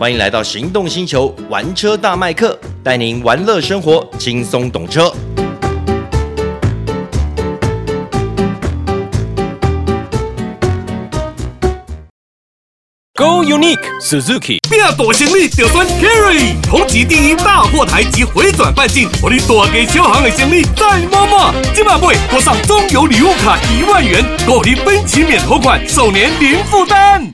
欢迎来到行动星球玩车大麦克，带您玩乐生活，轻松懂车。Go Unique Suzuki，变大行李就选 Carry，同级第一大货台及回转半径，我你大给小行的行李再摸摸。今晚会多上中油礼物卡一万元，购你分期免头款，首年零负担。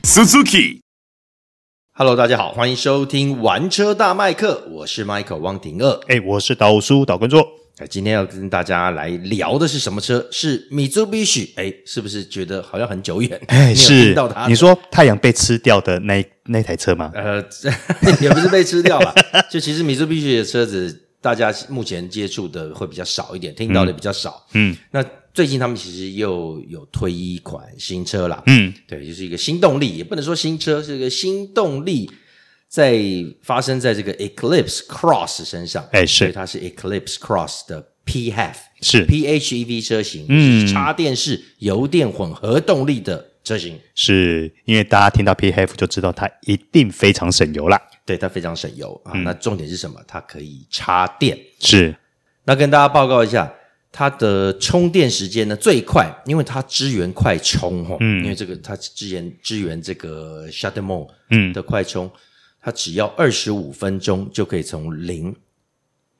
Suzuki，Hello，大家好，欢迎收听玩车大麦克，我是 Michael 汪廷二，哎，我是岛叔岛根座。今天要跟大家来聊的是什么车？是 Mitsubishi。哎，是不是觉得好像很久远？哎，是。你说太阳被吃掉的那那台车吗？呃，也不是被吃掉了。就其实 Mitsubishi 的车子，大家目前接触的会比较少一点，听到的比较少。嗯。那最近他们其实又有推一款新车啦。嗯。对，就是一个新动力，也不能说新车，是一个新动力。在发生在这个 Eclipse Cross 身上，哎，是，所以它是 Eclipse Cross 的 PHEV，是 PHEV 车型，嗯，插电式油电混合动力的车型，是因为大家听到 PHEV 就知道它一定非常省油啦，对，它非常省油啊。那重点是什么？它可以插电，是。那跟大家报告一下，它的充电时间呢最快，因为它支援快充哦，嗯，因为这个它支援支援这个 CHAdeMO 嗯的快充。它只要二十五分钟就可以从零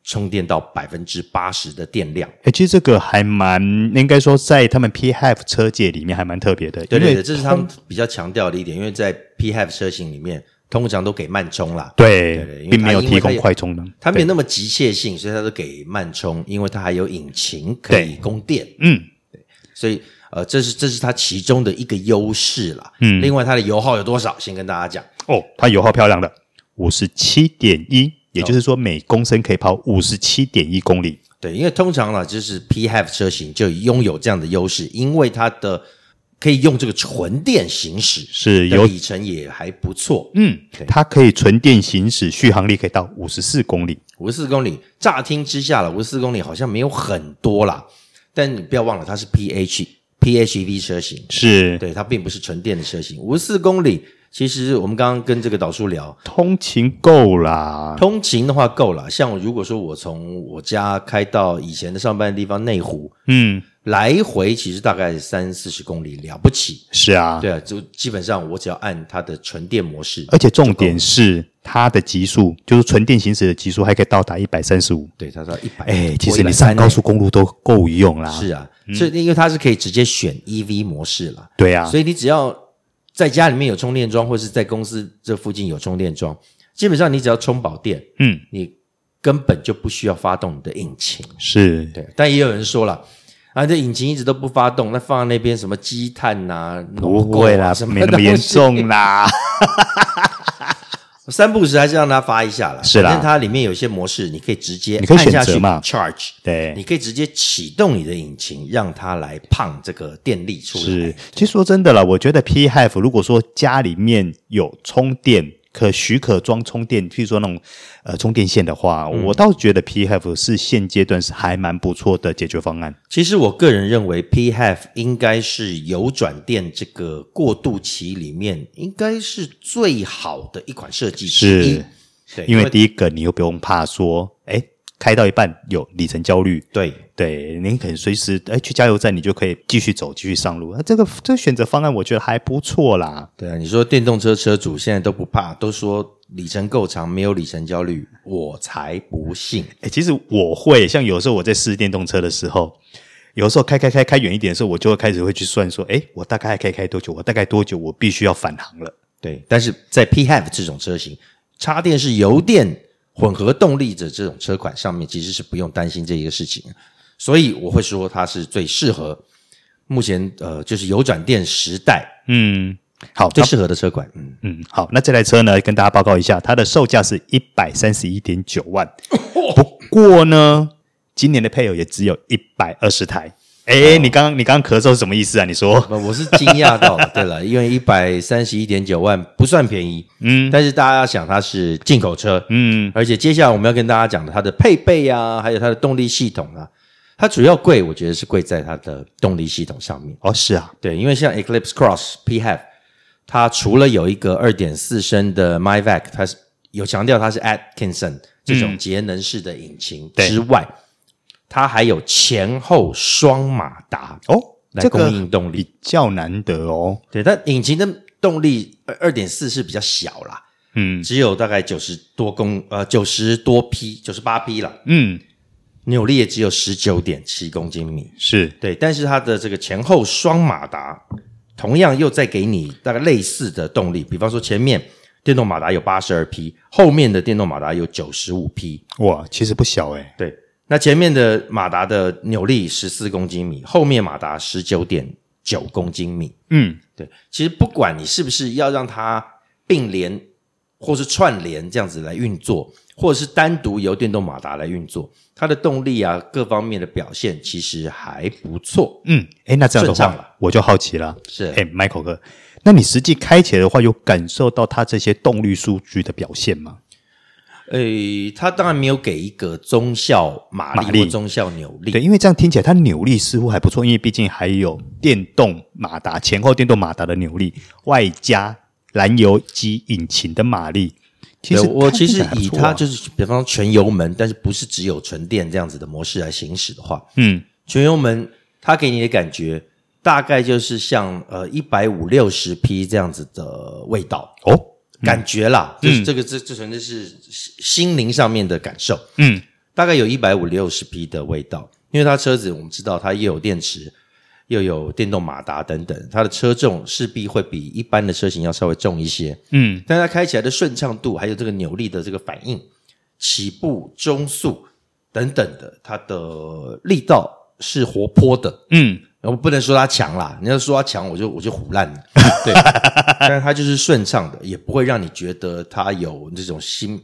充电到百分之八十的电量。哎，其实这个还蛮应该说，在他们 PHEV 车界里面还蛮特别的。对对对，这是他们比较强调的一点，因为在 PHEV 车型里面通常都给慢充啦。对，并没有提供快充的。它没有那么急切性，所以它都给慢充，因为它还有引擎可以供电。嗯，对，所以呃，这是这是它其中的一个优势啦。嗯，另外它的油耗有多少？先跟大家讲。哦，它油耗漂亮的五十七点一，也就是说每公升可以跑五十七点一公里。对，因为通常呢，就是 PHEV 车型就拥有这样的优势，因为它的可以用这个纯电行驶，是有里程也还不错。嗯，它可以纯电行驶，续航力可以到五十四公里。五十四公里，乍听之下了，五十四公里好像没有很多啦，但你不要忘了，它是 PH PHEV 车型，是对，它并不是纯电的车型，五十四公里。其实我们刚刚跟这个导叔聊，通勤够啦，通勤的话够啦。像如果说我从我家开到以前的上班的地方内湖，嗯，来回其实大概三四十公里了不起。是啊，对啊，就基本上我只要按它的纯电模式，而且重点是它的极速，就是纯电行驶的极速还可以到达一百三十五。对，它说一百。哎，其实你上高速公路都够用啦。是啊，所以因为它是可以直接选 EV 模式了。对啊，所以你只要。在家里面有充电桩，或是在公司这附近有充电桩，基本上你只要充饱电，嗯，你根本就不需要发动你的引擎，是对。但也有人说了，啊，这引擎一直都不发动，那放在那边什么积碳呐、啊，不会啦，什么没那么严重啦。三不五时还是让它发一下啦，是啦。但它里面有些模式，你可以直接按下去嘛，charge，对，你可以直接启动你的引擎，让它来胖这个电力出来。是，其实说真的啦，我觉得 PHEV 如果说家里面有充电。可许可装充电，譬如说那种呃充电线的话，嗯、我倒觉得 PHEV 是现阶段是还蛮不错的解决方案。其实我个人认为 PHEV 应该是油转电这个过渡期里面应该是最好的一款设计之一。是，因为第一个你又不用怕说，哎。开到一半有里程焦虑，对对，您可以随时哎去加油站，你就可以继续走，继续上路。那这个这个选择方案我觉得还不错啦。对啊，你说电动车车主现在都不怕，都说里程够长，没有里程焦虑，我才不信。哎，其实我会，像有时候我在试电动车的时候，有时候开开开开远一点的时候，我就会开始会去算说，哎，我大概还可以开多久？我大概多久我必须要返航了？对，但是在 PHEV 这种车型，插电式油电。混合动力的这种车款上面，其实是不用担心这一个事情，所以我会说它是最适合目前呃，就是油转电时代，嗯，好，最适合的车款，嗯。嗯，好，那这台车呢，跟大家报告一下，它的售价是一百三十一点九万，不过呢，今年的配偶也只有一百二十台。哎、欸，你刚刚你刚刚咳嗽是什么意思啊？你说，我是惊讶到了。对了，因为一百三十一点九万不算便宜，嗯，但是大家要想它是进口车，嗯，而且接下来我们要跟大家讲的它的配备啊，还有它的动力系统啊，它主要贵，我觉得是贵在它的动力系统上面。哦，是啊，对，因为像 Eclipse Cross PHEV，它除了有一个二点四升的 MyVac，它是有强调它是 Atkinson 这种节能式的引擎之外，嗯、它还有前后双马达哦，来供应动力，比较难得哦。对，但引擎的动力二二点四是比较小啦，嗯，只有大概九十多公呃九十多匹九十八匹了，嗯。扭力也只有十九点七公斤米，是。对，但是它的这个前后双马达，同样又再给你大概类似的动力，比方说前面电动马达有八十二匹，后面的电动马达有九十五匹，哇，其实不小诶。对，那前面的马达的扭力十四公斤米，后面马达十九点九公斤米，嗯，对，其实不管你是不是要让它并联或是串联这样子来运作。或者是单独由电动马达来运作，它的动力啊，各方面的表现其实还不错。嗯，哎，那这样的话，我就好奇了。是，哎，Michael 哥，那你实际开起来的话，有感受到它这些动力数据的表现吗？诶，他当然没有给一个中效马力，或中效扭力。对，因为这样听起来它扭力似乎还不错，因为毕竟还有电动马达前后电动马达的扭力，外加燃油机引擎的马力。其实我其实以它就是，比方说全油门，但是不是只有纯电这样子的模式来行驶的话，嗯，全油门它给你的感觉大概就是像呃一百五六十匹这样子的味道哦，感觉啦，嗯、就是这个这这纯粹是心灵上面的感受，嗯，大概有一百五六十匹的味道，因为它车子我们知道它又有电池。又有电动马达等等，它的车重势必会比一般的车型要稍微重一些。嗯，但它开起来的顺畅度，还有这个扭力的这个反应、起步、中速等等的，它的力道是活泼的。嗯，我不能说它强啦，你要说它强，我就我就唬烂了。对，但是它就是顺畅的，也不会让你觉得它有那种心。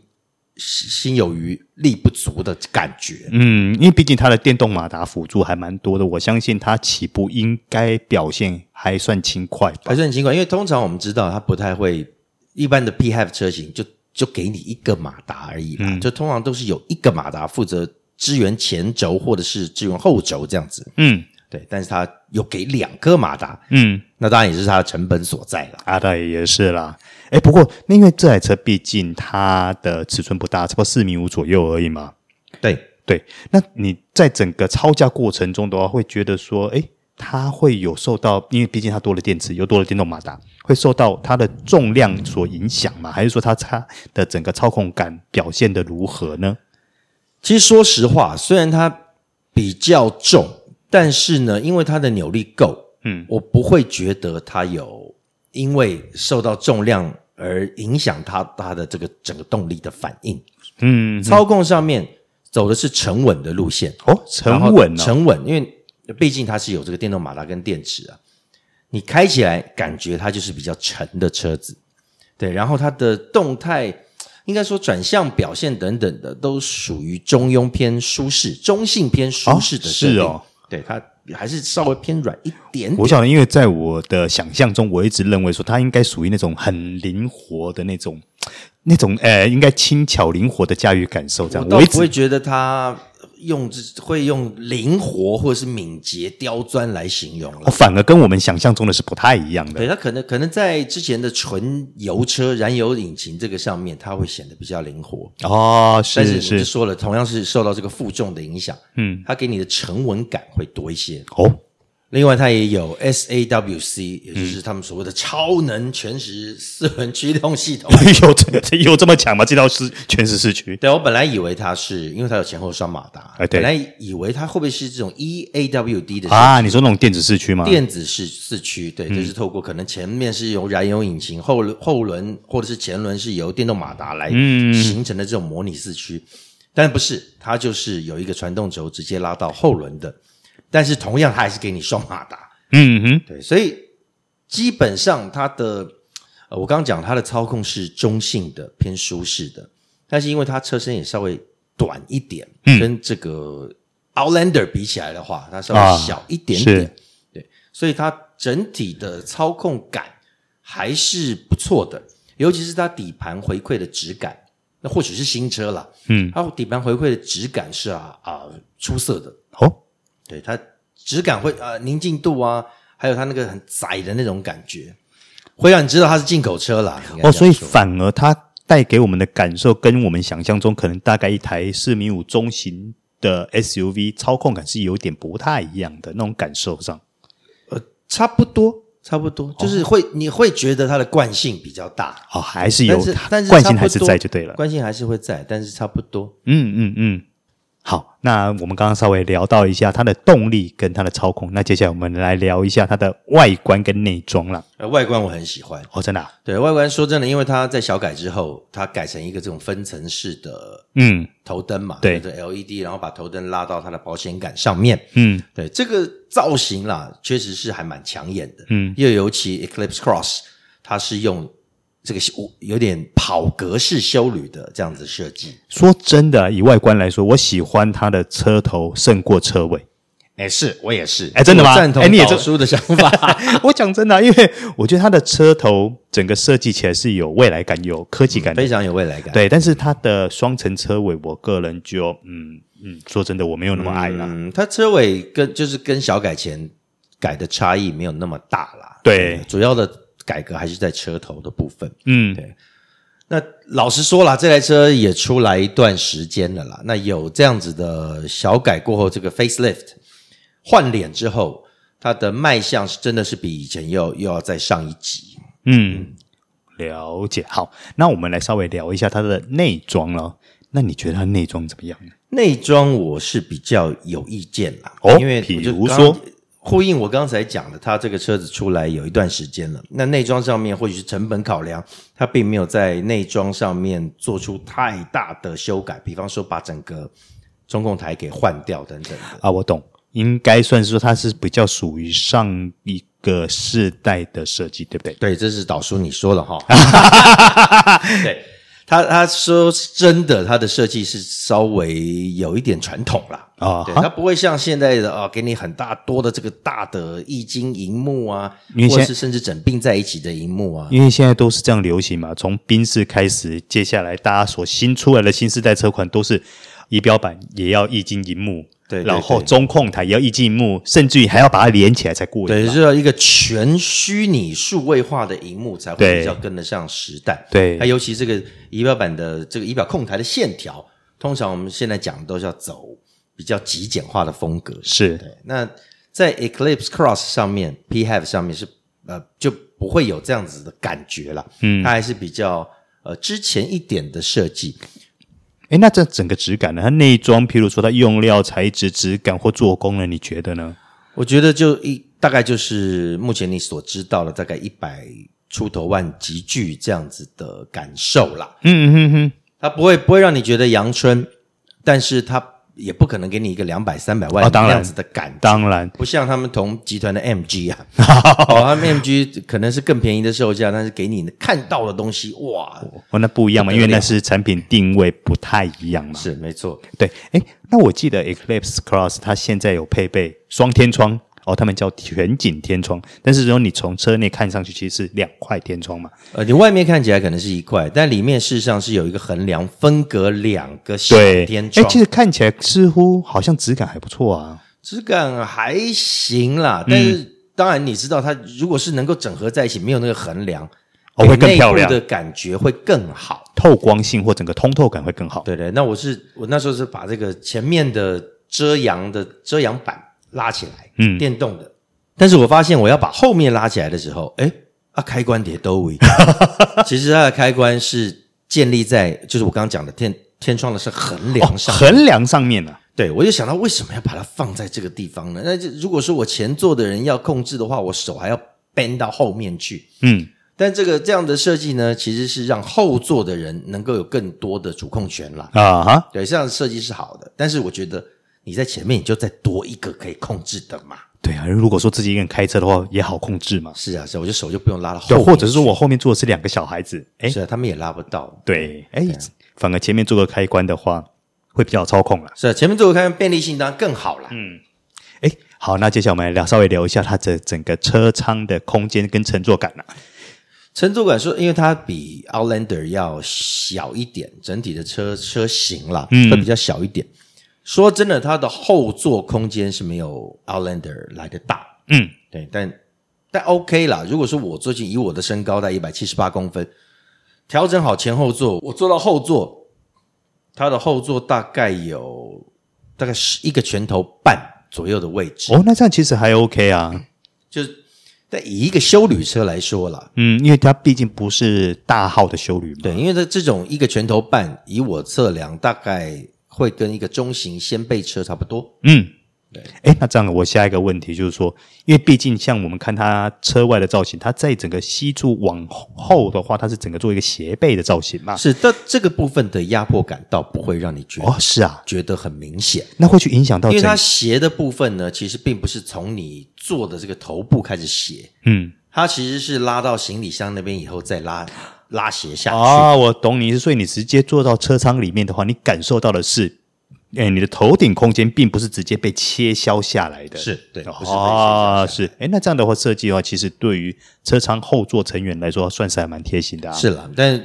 心有余力不足的感觉，嗯，因为毕竟它的电动马达辅助还蛮多的，我相信它起步应该表现还算轻快吧，还算轻快。因为通常我们知道它不太会，一般的 PHEV 车型就就给你一个马达而已，嗯，就通常都是有一个马达负责支援前轴或者是支援后轴这样子，嗯。对，但是它有给两个马达，嗯，那当然也是它的成本所在了。啊，对，也是啦。哎，不过那因为这台车毕竟它的尺寸不大，差不多四米五左右而已嘛。对对，那你在整个操驾过程中的话，会觉得说，哎，它会有受到，因为毕竟它多了电池，又多了电动马达，会受到它的重量所影响嘛？还是说它它的整个操控感表现的如何呢？其实说实话，虽然它比较重。但是呢，因为它的扭力够，嗯，我不会觉得它有因为受到重量而影响它它的这个整个动力的反应，嗯，嗯，操控上面走的是沉稳的路线。哦，沉稳，沉稳，因为毕竟它是有这个电动马达跟电池啊，你开起来感觉它就是比较沉的车子，对，然后它的动态应该说转向表现等等的都属于中庸偏舒适，中性偏舒适的，是哦。对，它还是稍微偏软一点点。我晓得，因为在我的想象中，我一直认为说它应该属于那种很灵活的那种、那种呃，应该轻巧灵活的驾驭感受。这样，我倒不会觉得它。用会用灵活或者是敏捷、刁钻来形容了，反而跟我们想象中的是不太一样的。对，它可能可能在之前的纯油车、燃油引擎这个上面，它会显得比较灵活哦。是是，但是你就说了，同样是受到这个负重的影响，嗯，它给你的沉稳感会多一些哦。另外，它也有 SAWC，也就是他们所谓的超能全时四轮驱动系统。有这有这么强吗？这套是全时四驱？对，我本来以为它是，因为它有前后双马达。哎，对。本来以为它会不会是这种 EAWD 的啊？你说那种电子四驱吗？电子式四驱，对，就是透过可能前面是由燃油引擎，后后轮或者是前轮是由电动马达来形成的这种模拟四驱，但不是，它就是有一个传动轴直接拉到后轮的。但是同样，它还是给你双马达，嗯哼，对，所以基本上它的，呃，我刚刚讲它的操控是中性的，偏舒适的，但是因为它车身也稍微短一点，嗯，跟这个 Outlander 比起来的话，它稍微小一点点，啊，对，所以它整体的操控感还是不错的，尤其是它底盘回馈的质感，那或许是新车了，嗯，它底盘回馈的质感是啊啊出色的，哦。对它质感会呃宁静度啊，还有它那个很窄的那种感觉，会让你知道它是进口车啦。哦，所以反而它带给我们的感受，跟我们想象中可能大概一台四米五中型的 SUV 操控感是有点不太一样的那种感受上。呃，差不多，差不多，就是会、哦、你会觉得它的惯性比较大。哦，还是有，但是但是惯性还是在就对了，惯性还是会在，但是差不多。嗯嗯嗯。好，那我们刚刚稍微聊到一下它的动力跟它的操控，那接下来我们来聊一下它的外观跟内装了。呃，外观我很喜欢。哦，真的、啊。对，外观说真的，因为它在小改之后，它改成一个这种分层式的嗯。头灯嘛，对，对，LED，然后把头灯拉到它的保险杆上面，嗯，对，这个造型啦，确实是还蛮抢眼的，嗯，又尤其 Eclipse Cross，它是用。这个有点跑格式修旅的这样子设计。说真的，以外观来说，我喜欢它的车头胜过车尾。哎，是我也是。哎，真的吗？赞同导叔的想法。我讲真的，因为我觉得它的车头整个设计起来是有未来感、有科技感、嗯，非常有未来感。对，但是它的双层车尾，我个人就嗯嗯，说真的，我没有那么爱啦。嗯，它车尾跟就是跟小改前改的差异没有那么大啦。对，主要的。改革还是在车头的部分，嗯，对。那老实说啦，这台车也出来一段时间了啦。那有这样子的小改过后，这个 facelift 换脸之后，它的卖相是真的是比以前又又要再上一级。嗯，了解。好，那我们来稍微聊一下它的内装了。那你觉得它内装怎么样呢？内装我是比较有意见啦，哦，因为比如说。呼应我刚才讲的，它这个车子出来有一段时间了，那内装上面或许是成本考量，它并没有在内装上面做出太大的修改，比方说把整个中控台给换掉等等的。啊，我懂，应该算是说它是比较属于上一个世代的设计，对不对？对，这是导叔你说的哈。对。他他说真的，他的设计是稍微有一点传统啦。啊、哦，对，他不会像现在的啊、哦，给你很大多的这个大的液晶银幕啊，或者是甚至整并在一起的银幕啊。因为现在都是这样流行嘛，从宾士开始，接下来大家所新出来的新世代车款都是仪表板也要液晶萤幕。对，然后中控台也要一镜幕，甚至于还要把它连起来才过瘾。对，是要一个全虚拟数位化的荧幕才会比较跟得上时代。对，它尤其这个仪表板的这个仪表控台的线条，通常我们现在讲的都是要走比较极简化的风格。是，对。那在 Eclipse Cross 上面，PHEV 上面是呃就不会有这样子的感觉了。嗯，它还是比较呃之前一点的设计。诶，那这整个质感呢？它内装，譬如说它用料、材质、质感或做工呢？你觉得呢？我觉得就一大概就是目前你所知道的大概一百出头万集聚这样子的感受啦。嗯嗯嗯嗯，它不会不会让你觉得阳春，但是它。也不可能给你一个两百三百万这样子的感觉，当然。不像他们同集团的 MG 啊，哦，他们 MG 可能是更便宜的售价，但是给你看到的东西，哇，哦，那不一样嘛，因为那是产品定位不太一样嘛，是没错，对，诶，那我记得 Eclipse Cross 它现在有配备双天窗。哦，他们叫全景天窗，但是如果你从车内看上去，其实是两块天窗嘛。呃，你外面看起来可能是一块，但里面事实上是有一个横梁分隔两个小天窗。哎，其实看起来似乎好像质感还不错啊，质感还行啦。但是、嗯、当然你知道，它如果是能够整合在一起，没有那个横梁，哦，会更漂亮，的感觉会更好，透光性或整个通透感会更好。对对，那我是我那时候是把这个前面的遮阳的遮阳板。拉起来，嗯，电动的，但是我发现我要把后面拉起来的时候，哎啊，开关点都位，其实它的开关是建立在，就是我刚刚讲的天天窗的是横梁上，横梁上面啊。对，我就想到为什么要把它放在这个地方呢？那就如果说我前座的人要控制的话，我手还要 bend 到后面去，嗯，但这个这样的设计呢，其实是让后座的人能够有更多的主控权啦。啊哈，对，这样的设计是好的，但是我觉得。你在前面，你就再多一个可以控制的嘛？对啊，如果说自己一个人开车的话，也好控制嘛。是啊，是啊，我就手就不用拉到后面。或者是说我后面坐的是两个小孩子，哎是啊，他们也拉不到。对，哎，反而前面做个开关的话，会比较操控了。是啊，前面做个开关，便利性当然更好了。嗯，哎，好，那接下来我们来聊，稍微聊一下它的整个车舱的空间跟乘坐感了。乘坐感说，因为它比 Outlander 要小一点，整体的车车型啦，嗯，会比较小一点。说真的，它的后座空间是没有 Outlander 来的大，嗯，对，但但 OK 啦。如果说我最近以我的身高在一百七十八公分，调整好前后座，我坐到后座，它的后座大概有大概是一个拳头半左右的位置。哦，那这样其实还 OK 啊。就是但以一个修旅车来说啦，嗯，因为它毕竟不是大号的修旅嘛。对，因为它这种一个拳头半，以我测量，大概会跟一个中型掀背车差不多。嗯。对，哎，那这样我下一个问题就是说，因为毕竟像我们看它车外的造型，它在整个吸柱往后的话，它是整个做一个斜背的造型嘛？是但，这个部分的压迫感倒不会让你觉得哦，是啊，觉得很明显。那会去影响到，因为它斜的部分呢，其实并不是从你坐的这个头部开始斜，嗯，它其实是拉到行李箱那边以后再拉拉斜下去。啊，我懂你，所以你直接坐到车舱里面的话，你感受到的是。哎，你的头顶空间并不是直接被切削下来的，是对，啊，是。哎，那这样的话设计的话，其实对于车舱后座成员来说，算是还蛮贴心的啊。是了，但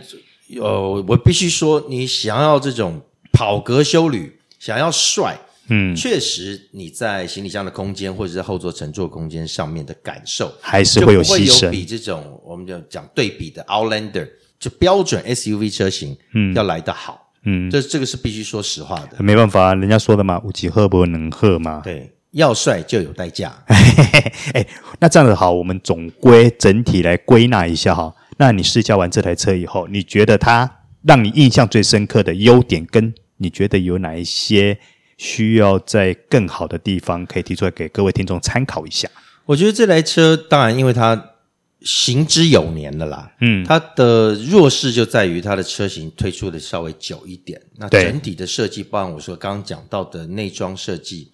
呃，我必须说，你想要这种跑格修旅，想要帅，嗯，确实你在行李箱的空间或者在后座乘坐空间上面的感受，还是会有牺牲。有比这种我们就讲对比的 Outlander 就标准 SUV 车型，嗯，要来得好。嗯，这这个是必须说实话的，没办法，人家说的嘛，五级赫不能赫嘛。对，要帅就有代价。哎，那这样子好，我们总归整体来归纳一下哈。那你试驾完这台车以后，你觉得它让你印象最深刻的优点，跟你觉得有哪一些需要在更好的地方，可以提出来给各位听众参考一下？我觉得这台车，当然因为它。行之有年了啦，嗯，它的弱势就在于它的车型推出的稍微久一点，那整体的设计，包含我说刚刚讲到的内装设计，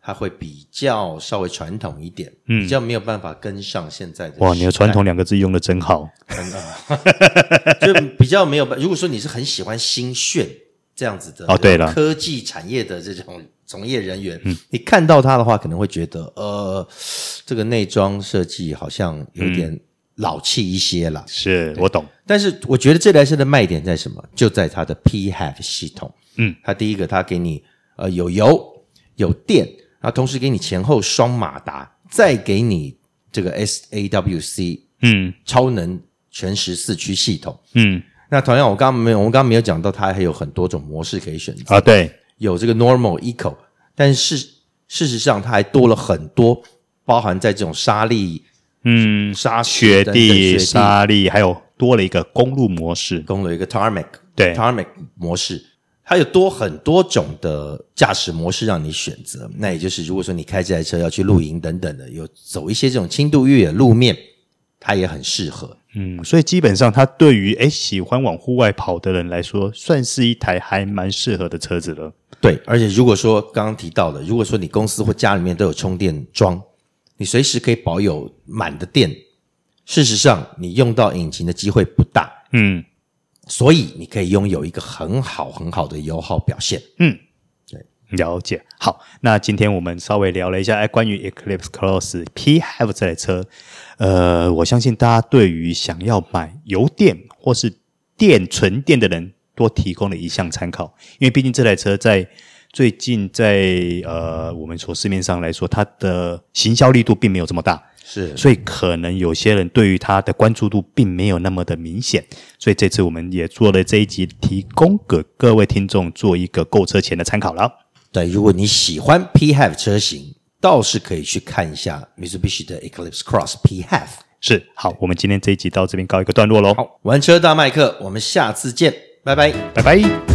它会比较稍微传统一点，嗯，比较没有办法跟上现在的。哇，你的“传统”两个字用的真好，真的，就比较没有办。如果说你是很喜欢新炫这样子的哦，对了，科技产业的这种从业人员，嗯，你看到它的话，可能会觉得，呃，这个内装设计好像有点。老气一些了，是我懂。但是我觉得这台车的卖点在什么？就在它的 PHEV 系统。嗯，它第一个，它给你呃有油有电，然后同时给你前后双马达，再给你这个 SAWC，嗯，超能全时四驱系统。嗯，那同样我刚刚没有，我们刚刚没有讲到，它还有很多种模式可以选择啊。对，有这个 Normal Eco，但是事实上它还多了很多，包含在这种沙砾。嗯，沙雪地、沙砾，还有多了一个公路模式，公路一个 Tarmac，对 Tarmac 模式，它有多很多种的驾驶模式让你选择。那也就是，如果说你开这台车要去露营等等的，有走一些这种轻度越野路面，它也很适合。嗯，所以基本上它对于诶喜欢往户外跑的人来说，算是一台还蛮适合的车子了。对，而且如果说刚刚提到的，如果说你公司或家里面都有充电桩。你随时可以保有满的电，事实上，你用到引擎的机会不大，嗯，所以你可以拥有一个很好很好的油耗表现，嗯，对，了解。好，那今天我们稍微聊了一下，哎，关于 Eclipse Cross PHEV 这台车，呃，我相信大家对于想要买油电或是电纯电的人，多提供了一项参考，因为毕竟这台车在。最近在呃，我们从市面上来说，它的行销力度并没有这么大，是，所以可能有些人对于它的关注度并没有那么的明显，所以这次我们也做了这一集，提供给各位听众做一个购车前的参考了。对，如果你喜欢 PHEV 车型，倒是可以去看一下 Mitsubishi 的 Eclipse Cross PHEV。是，好，我们今天这一集到这边告一个段落喽。好，玩车大麦克，我们下次见，拜拜，拜拜。